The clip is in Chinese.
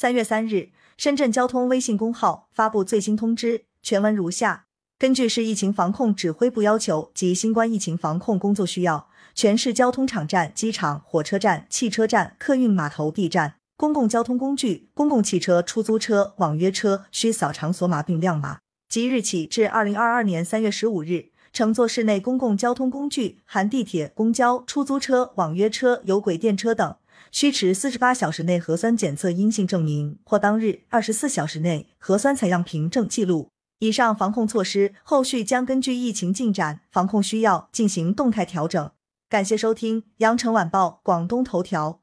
三月三日，深圳交通微信公号发布最新通知，全文如下：根据市疫情防控指挥部要求及新冠疫情防控工作需要，全市交通场站、机场、火车站、汽车站、客运码头 B 站、公共交通工具、公共汽车、出租车、网约车需扫场所码并亮码。即日起至二零二二年三月十五日，乘坐市内公共交通工具（含地铁、公交、出租车、网约车、有轨电车等），需持四十八小时内核酸检测阴性证明或当日二十四小时内核酸采样凭证记录。以上防控措施后续将根据疫情进展、防控需要进行动态调整。感谢收听羊城晚报广东头条。